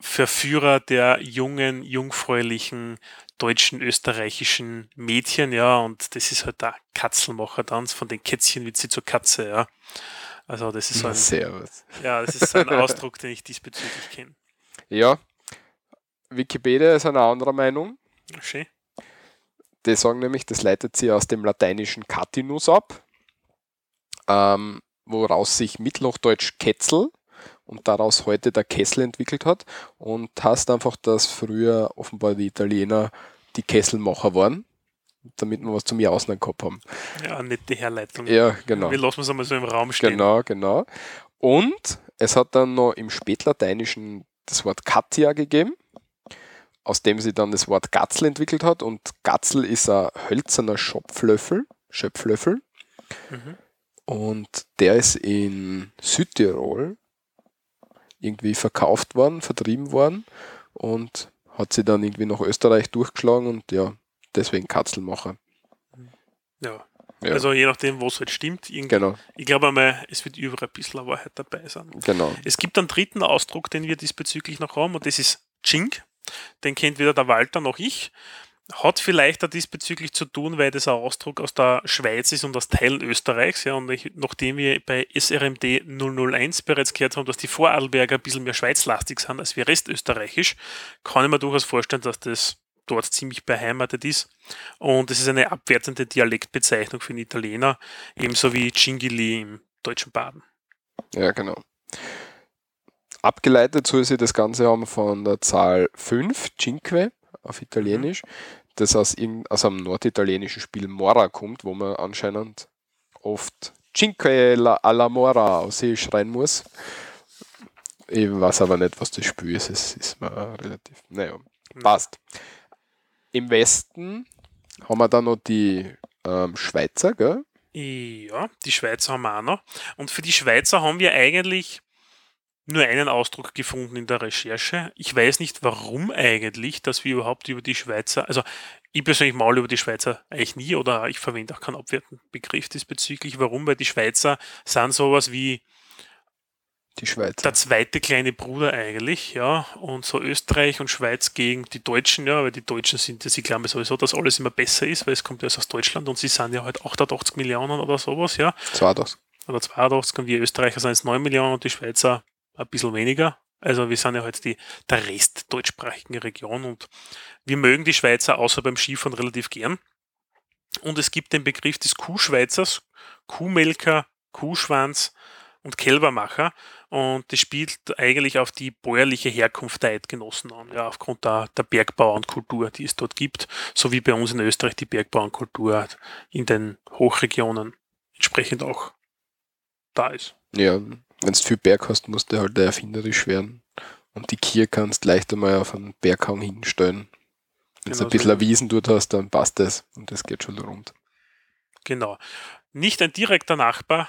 Verführer der jungen, jungfräulichen deutschen, österreichischen Mädchen, ja, und das ist halt der Katzelmacher-Tanz, von den Kätzchen wird sie zur Katze, ja. Also das ist so ein,
Servus.
ja, das ist so ein Ausdruck, den ich diesbezüglich kenne.
Ja, Wikipedia ist einer anderer Meinung.
Schön.
Die sagen nämlich, das leitet sie aus dem lateinischen Catinus ab, ähm, woraus sich Mittelhochdeutsch Ketzel und daraus heute der Kessel entwickelt hat und heißt einfach, dass früher offenbar die Italiener die Kesselmacher waren, damit wir was zum Jausen gehabt haben.
Ja, nette Herleitung.
Ja, genau.
Wir lassen es einmal so im Raum stehen.
Genau, genau. Und es hat dann noch im Spätlateinischen das Wort Katia gegeben, aus dem sie dann das Wort Gatzel entwickelt hat. Und Gatzel ist ein hölzerner Schopflöffel, Schöpflöffel.
Mhm.
Und der ist in Südtirol irgendwie verkauft worden, vertrieben worden und hat sie dann irgendwie nach Österreich durchgeschlagen und ja, deswegen Katzelmacher.
Ja.
Ja.
Also je nachdem, was halt stimmt.
Genau,
Ich glaube einmal, es wird überall ein bisschen Wahrheit dabei sein.
genau.
Es gibt einen dritten Ausdruck, den wir diesbezüglich noch haben, und das ist Chink. Den kennt weder der Walter noch ich. Hat vielleicht auch diesbezüglich zu tun, weil das ein Ausdruck aus der Schweiz ist und aus Teilen Österreichs. Ja, und ich, nachdem wir bei SRMD 001 bereits gehört haben, dass die Vorarlberger ein bisschen mehr schweizlastig sind als wir restösterreichisch, kann ich mir durchaus vorstellen, dass das dort ziemlich beheimatet ist. Und es ist eine abwertende Dialektbezeichnung für den Italiener, ebenso wie Cingili im deutschen Baden.
Ja, genau. Abgeleitet soll sie das Ganze haben von der Zahl 5, Cinque auf Italienisch. das aus, irgend, aus einem norditalienischen Spiel Mora kommt, wo man anscheinend oft Cinque la- alla Mora aus sich schreien muss. Ich weiß aber nicht, was das Spiel ist. Es ist mir relativ. Naja, passt. Im Westen haben wir dann noch die ähm, Schweizer, gell?
Ja, die Schweizer haben wir auch noch. Und für die Schweizer haben wir eigentlich nur einen Ausdruck gefunden in der Recherche. Ich weiß nicht, warum eigentlich, dass wir überhaupt über die Schweizer, also ich persönlich mal über die Schweizer eigentlich nie oder ich verwende auch keinen abwertenden Begriff diesbezüglich. Warum? Weil die Schweizer sind sowas wie
Die Schweizer.
der zweite kleine Bruder eigentlich, ja, und so Österreich und Schweiz gegen die Deutschen, ja, weil die Deutschen sind, ja, sie glauben sowieso, dass alles immer besser ist, weil es kommt ja aus Deutschland und sie sind ja halt 88 Millionen oder sowas, ja,
Zwar das.
oder 82 und wir Österreicher sind jetzt 9 Millionen und die Schweizer ein bisschen weniger. Also wir sind ja halt die, der Rest deutschsprachigen Region und wir mögen die Schweizer außer beim Skifahren relativ gern. Und es gibt den Begriff des Kuhschweizers, Kuhmelker, Kuhschwanz und Kälbermacher. Und das spielt eigentlich auf die bäuerliche Herkunft der Eidgenossen an, ja, aufgrund der, der Bergbauernkultur, die es dort gibt, so wie bei uns in Österreich die Bergbauernkultur in den Hochregionen entsprechend auch da ist.
Ja, wenn du viel Berg hast, musst du halt erfinderisch werden. Und die Kier kannst leicht einmal auf einen Berghang hinstellen. Wenn du
Genau
ein bisschen
so.
Wiesen dort hast, dann passt das. Und das geht schon rund.
Genau. Nicht ein direkter Nachbar,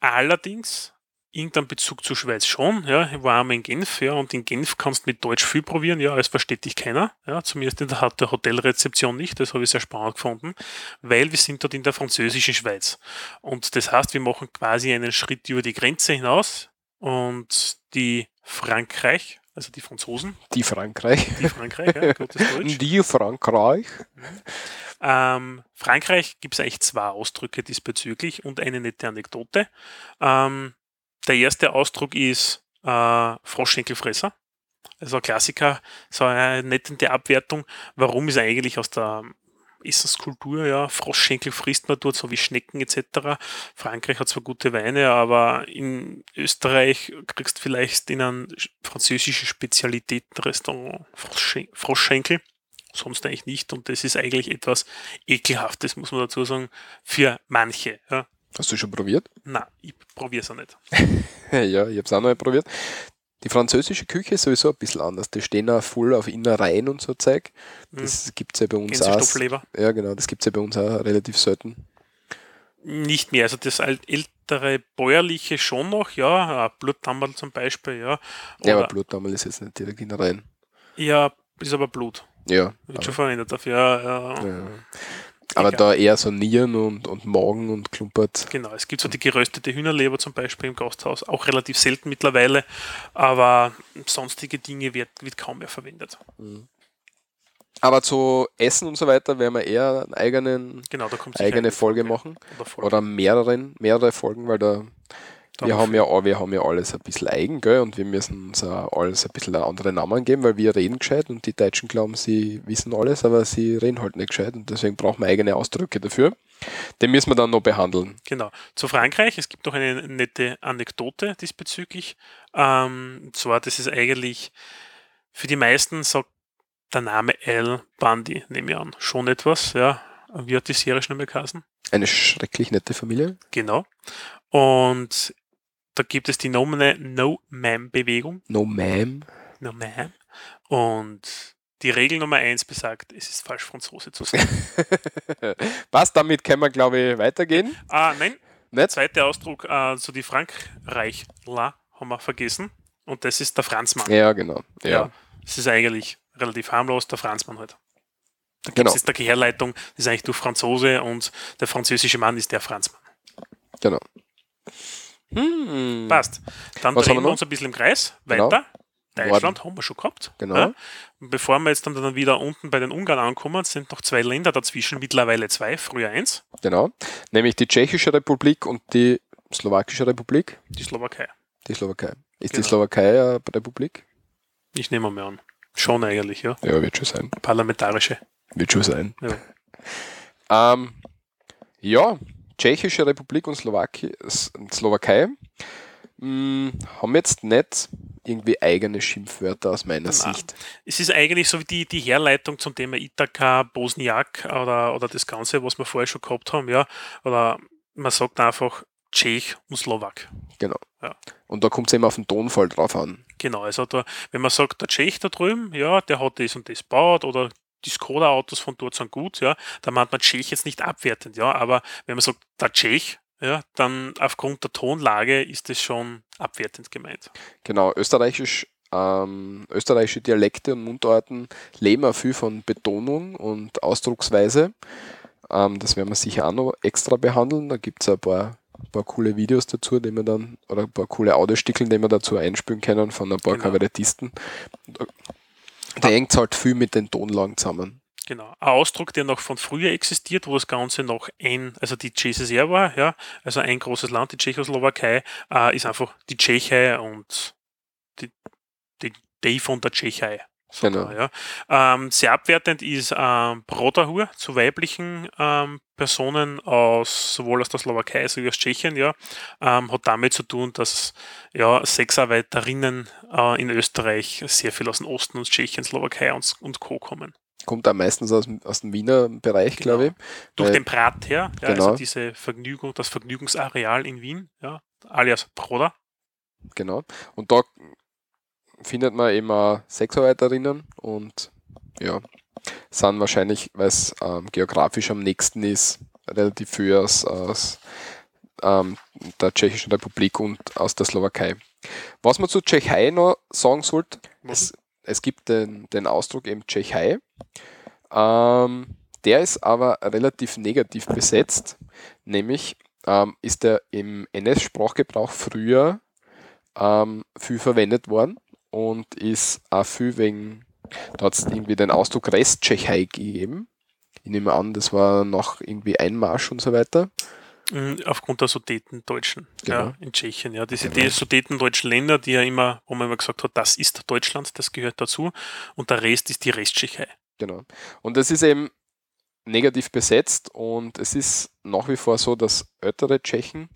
allerdings irgendein Bezug zur Schweiz schon. Ja, ich war einmal in Genf, ja, und in Genf kannst du mit Deutsch viel probieren, ja, es versteht dich keiner. Ja, zumindest in der, der Hotelrezeption nicht, das habe ich sehr spannend gefunden, weil wir sind dort in der französischen Schweiz. Und das heißt, wir machen quasi einen Schritt über die Grenze hinaus und die Frankreich, also die Franzosen,
Die Frankreich.
die Frankreich, ja, gutes Deutsch.
Die Frankreich.
Ähm, Frankreich gibt es eigentlich zwei Ausdrücke diesbezüglich und eine nette Anekdote. Ähm, der erste Ausdruck ist äh, Froschschenkelfresser. Also ein Klassiker, so eine nette Abwertung. Warum ist eigentlich aus der Essenskultur, ja, Froschschenkel frisst man dort, so wie Schnecken etc. Frankreich hat zwar gute Weine, aber in Österreich kriegst du vielleicht in einem französischen Spezialitätenrestaurant Froschschen- Froschschenkel sonst eigentlich nicht. Und das ist eigentlich etwas Ekelhaftes, muss man dazu sagen, für manche. Ja.
Hast du schon probiert?
Na, ich probiere es auch nicht.
Ja, ich habe es auch noch mal probiert. Die französische Küche ist sowieso ein bisschen anders. Die stehen auch voll auf Innereien und so Zeug. Das gibt es ja bei uns auch. Ja, genau, das gibt es ja bei uns auch relativ selten.
Nicht mehr. Also das ältere bäuerliche schon noch, ja. Blutdammerl zum Beispiel, ja.
Ja, aber
Oder-
Blutdammel ist jetzt nicht direkt Innereien.
ja, ist aber Blut.
Ja.
Wird schon verwendet dafür. Ja, ja.
ja. Aber
Egal.
da eher so Nieren und, und Magen und klumpert.
Genau, es gibt so die geröstete Hühnerleber zum Beispiel im Gasthaus, auch relativ selten mittlerweile, aber sonstige Dinge wird, wird kaum mehr verwendet.
Aber zu Essen und so weiter werden wir eher einen eigenen,
Genau,
eigene
eine
Folge machen.
Oder Folge.
Oder mehreren, mehrere Folgen, weil da Wir
haben
ja, wir haben ja alles ein bisschen eigen, gell? Und wir müssen uns alles ein bisschen andere Namen geben, weil wir reden gescheit und die Deutschen glauben, sie wissen alles, aber sie reden halt nicht gescheit und deswegen brauchen wir eigene Ausdrücke dafür. Den müssen wir dann noch behandeln.
Genau. Zu Frankreich, es gibt noch eine nette Anekdote diesbezüglich. Ähm, und zwar, das ist eigentlich für die meisten sagt der Name Al Bundy, nehme ich an, schon etwas, ja. Wie hat die Serie schon einmal geheißen?
Eine schrecklich nette Familie.
Genau. Und da gibt es die nominelle No-Ma'am-Bewegung.
No Ma'am.
No Ma'am. Und die Regel Nummer eins besagt, es ist falsch, Franzose zu sein.
Was, damit können wir, glaube ich, weitergehen.
ah, nein, der
Nicht?
zweite Ausdruck, so die Frankreichler haben wir vergessen. Und das ist der Franzmann.
Ja, genau. Ja,
Das ist eigentlich relativ harmlos, der Franzmann halt.
genau.
Das ist der Herleitung, das ist eigentlich durch Franzose und der französische Mann ist der Franzmann.
genau. Hm.
Passt. Dann
Was
drehen
wir
wir uns ein bisschen im Kreis.
Genau.
Weiter. Deutschland haben wir schon gehabt.
Genau.
Ja. Bevor wir jetzt dann, dann wieder unten bei den Ungarn ankommen, sind noch zwei Länder dazwischen, mittlerweile zwei, früher eins,
Genau. Nämlich die Tschechische Republik und die Slowakische Republik.
die Slowakei.
Die Slowakei. Ist
Genau.
die Slowakei eine Republik?
Ich nehme mal an. Schon eigentlich, ja.
Ja, wird schon sein.
Parlamentarische.
Wird schon sein.
Ja.
Ähm, ja, Tschechische Republik und Slowaki Slowakei mh, haben jetzt nicht irgendwie eigene Schimpfwörter aus meiner
Nein.
Sicht.
Es ist eigentlich so wie die, die Herleitung zum Thema Ithaka, Bosniak oder, oder das Ganze, was wir vorher schon gehabt haben, ja. Oder man sagt einfach Tschech und Slowak.
Genau.
Ja.
Und da kommt es eben auf den Tonfall drauf an.
Genau, also da, wenn man sagt, der Tschech da drüben, ja, der hat das und das gebaut oder die Skoda-Autos von dort sind gut, ja, da meint man Tschech jetzt nicht abwertend, ja, aber wenn man sagt, der Tschech, ja, dann aufgrund der Tonlage ist das schon abwertend gemeint.
Genau, österreichisch, ähm, österreichische Dialekte und Mundarten leben auch viel von Betonung und Ausdrucksweise. Ähm, das werden wir sicher auch noch extra behandeln. Da gibt es ein paar, paar coole Videos dazu, die wir dann, oder ein paar coole Audiostickeln, die wir dazu einspielen können von ein paar
Genau.
Kabarettisten. Da hängt es halt viel mit den Tonlagen zusammen.
Genau. Ein Ausdruck, der noch von früher existiert, wo das Ganze noch ein, also die CSSR war, ja, also ein großes Land, die Tschechoslowakei, äh, ist einfach die Tschechei und die, die Day von der Tschechei.
Genau.
Ja. Ähm, sehr abwertend ist ähm, Brotahur zu weiblichen ähm, Personen aus sowohl aus der Slowakei als auch aus Tschechien, ja, ähm, hat damit zu tun, dass ja, Sexarbeiterinnen äh, in Österreich sehr viel aus dem Osten und Tschechien, Slowakei und, und Co. kommen.
Kommt da meistens aus, dem- aus dem Wiener Bereich,
Genau.
glaube ich.
Durch den Brat her, ja,
Genau.
also diese Vergnügung, das Vergnügungsareal in Wien, ja, alias Broda.
Genau. Und da findet man auch Sexarbeiterinnen und ja, sind wahrscheinlich, weil es ähm, geografisch am nächsten ist, relativ viel aus, aus ähm, der Tschechischen Republik und aus der Slowakei. Was man zu Tschechei noch sagen sollte, es, es gibt den, den Ausdruck eben Tschechei. Ähm, der ist aber relativ negativ besetzt, nämlich ähm, ist er im NS-Sprachgebrauch früher ähm, viel verwendet worden und ist auch viel wegen, da hat es irgendwie den Ausdruck Resttschechei gegeben. Ich nehme an, das war noch irgendwie Einmarsch und so weiter.
Mm, Aufgrund der Sudetendeutschen
Genau.
ja, in Tschechien. Ja, diese die Sudetendeutschen Länder, die ja immer, wo man immer gesagt hat, das ist Deutschland, das gehört dazu. Und der Rest ist die Resttschechei.
Genau. Und das ist eben negativ besetzt und es ist nach wie vor so, dass ältere Tschechen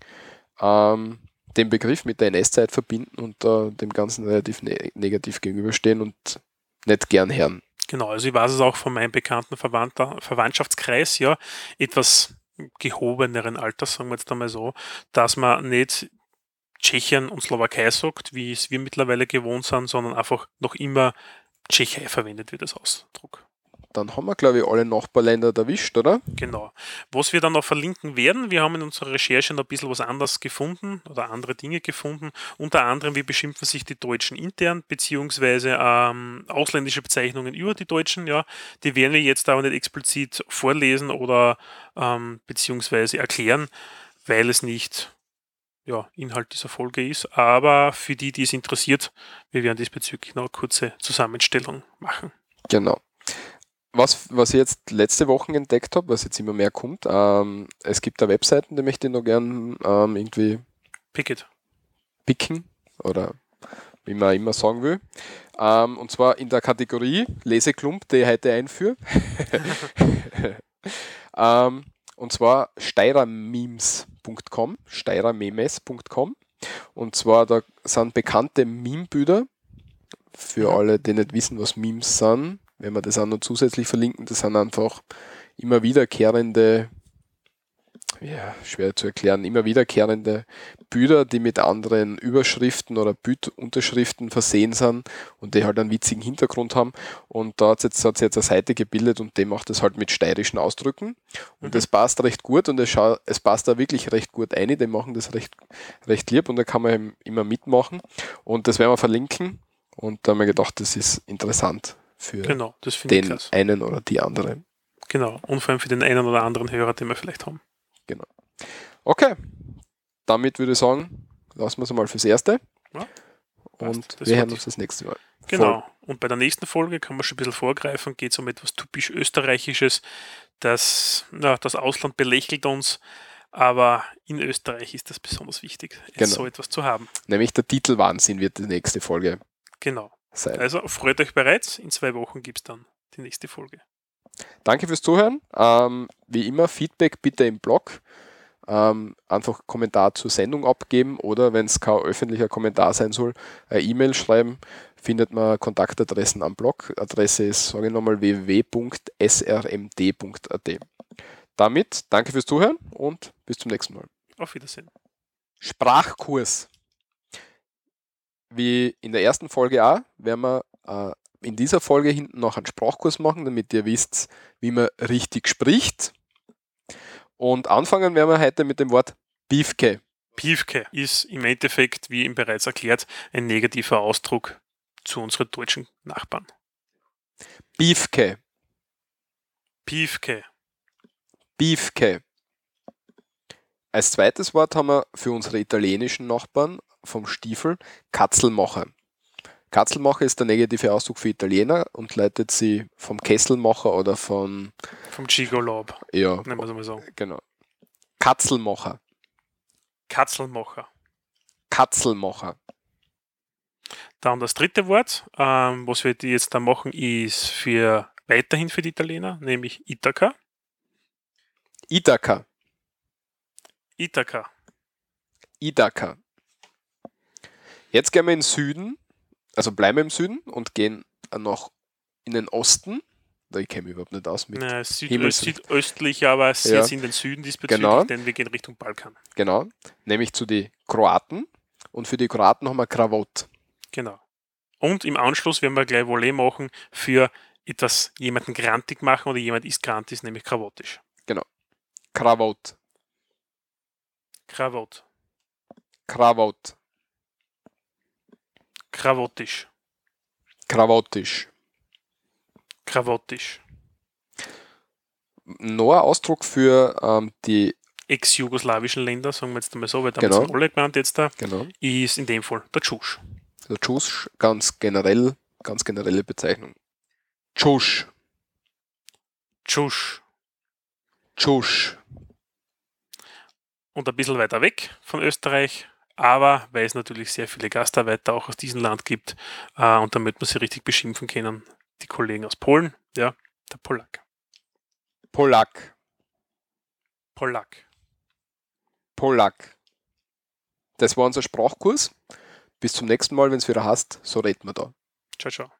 ähm, den Begriff mit der NS-Zeit verbinden und äh, dem Ganzen relativ ne negativ gegenüberstehen und nicht gern hören.
Genau, also ich weiß es auch von meinem bekannten Verwandter, Verwandtschaftskreis, ja, etwas gehobeneren Alters, sagen wir jetzt einmal so, dass man nicht Tschechien und Slowakei sagt, wie es wir mittlerweile gewohnt sind, sondern einfach noch immer Tschechei verwendet wird als Ausdruck.
Dann haben wir, glaube ich, alle Nachbarländer erwischt, oder?
Genau. Was wir dann noch verlinken werden, wir haben in unserer Recherche noch ein bisschen was anderes gefunden oder andere Dinge gefunden. Unter anderem, wie beschimpfen sich die Deutschen intern, beziehungsweise ähm, ausländische Bezeichnungen über die Deutschen, ja. Die werden wir jetzt aber nicht explizit vorlesen oder ähm, beziehungsweise erklären, weil es nicht ja, Inhalt dieser Folge ist. Aber für die, die es interessiert, wir werden diesbezüglich noch eine kurze Zusammenstellung machen.
Genau. Was, was ich jetzt letzte Woche entdeckt habe, was jetzt immer mehr kommt, ähm, es gibt da Webseiten, die möchte ich noch gern ähm, irgendwie
Picket.
picken oder wie man immer sagen will. Ähm, und zwar in der Kategorie Leseklump, die ich heute einführe. ähm, und zwar steirermemes.com, steirermemes.com. Und zwar da sind bekannte Meme-Bilder. Für alle, die nicht wissen, was Memes sind, wenn wir das auch noch zusätzlich verlinken, das sind einfach immer wiederkehrende, ja, schwer zu erklären, immer wiederkehrende Bilder, die mit anderen Überschriften oder Bildunterschriften versehen sind und die halt einen witzigen Hintergrund haben. Und da hat jetzt, hat jetzt eine Seite gebildet und die macht das halt mit steirischen Ausdrücken. Und
Mhm.
das passt recht gut und es, es passt da wirklich recht gut ein. Die machen das recht, recht lieb und da kann man eben immer mitmachen. Und das werden wir verlinken. Und da haben wir gedacht, das ist interessant für
Genau, das finde ich
den einen oder die andere.
Genau, und vor allem für den einen oder anderen Hörer, den wir vielleicht haben.
Okay, damit würde ich sagen, lassen wir es mal fürs Erste.
Ja,
und wir hören uns das nächste Mal.
Genau. Und bei der nächsten Folge kann man schon ein bisschen vorgreifen, geht es um etwas typisch Österreichisches. Das, na, das Ausland belächelt uns, aber in Österreich ist das besonders wichtig,
Genau.
so etwas zu haben.
Nämlich der Titel Wahnsinn wird die nächste Folge
Genau.
Sein.
Also freut euch bereits, in zwei Wochen gibt es dann die nächste Folge.
Danke fürs Zuhören. Ähm, wie immer, Feedback bitte im Blog ähm, einfach Kommentar zur Sendung abgeben oder wenn es kein öffentlicher Kommentar sein soll, eine E-Mail schreiben. Findet man Kontaktadressen am Blog. Adresse ist, sage ich nochmal, www.srmd.at. Damit danke fürs Zuhören und bis zum nächsten Mal.
Auf Wiedersehen.
Sprachkurs. Wie in der ersten Folge auch, werden wir äh, in dieser Folge hinten noch einen Sprachkurs machen, damit ihr wisst, wie man richtig spricht. Und anfangen werden wir heute mit dem Wort Beefke.
Piefke ist im Endeffekt, wie ihm bereits erklärt, ein negativer Ausdruck zu unseren deutschen Nachbarn.
Beefke.
Piefke.
Beefke. Als zweites Wort haben wir für unsere italienischen Nachbarn vom Stiefel Katzelmacher. Katzelmacher ist der negative Ausdruck für Italiener und leitet sie vom Kesselmacher oder von,
Vom Gigolob,
ja,
nennen wir es mal so.
genau. Katzelmacher.
Katzelmacher.
Katzelmacher.
Dann das dritte Wort, ähm, was wir jetzt da machen, ist für weiterhin für die Italiener, nämlich Ithaka.
Ithaka.
Ithaka.
Ithaka. Jetzt gehen wir in den Süden, also bleiben wir im Süden und gehen noch in den Osten. Ich kenne mich überhaupt nicht aus mit.
Na, südö
Himmels-
südöstlich, aber sehr
Ja.
in den Süden diesbezüglich,
Genau.
denn wir gehen Richtung Balkan.
Genau. Nämlich zu den Kroaten. Und für die Kroaten haben wir Krawott.
Genau. Und im Anschluss werden wir gleich Volley machen für etwas jemanden grantig machen oder jemand ist grantig, nämlich krawottisch.
Krawott.
Krawott.
Krawott.
Krawottisch.
Krawottisch.
Krawottisch.
Noch ein Ausdruck für ähm, die,
Ex-jugoslawischen Länder, sagen wir jetzt einmal so, weil damit
Genau.
sind alle gemeint jetzt da,
genau,
ist in dem Fall der Tschusch.
der Tschusch, ganz generell, ganz generelle Bezeichnung. Tschusch.
Tschusch.
Tschusch.
Und ein bisschen weiter weg von Österreich, aber weil es natürlich sehr viele Gastarbeiter auch aus diesem Land gibt äh, und damit man sie richtig beschimpfen können, die Kollegen aus Polen, ja, der Polak.
Polak.
Polak.
Polak. Das war unser Sprachkurs. Bis zum nächsten Mal, wenn es wieder heißt, so reden wir da.
Ciao, ciao.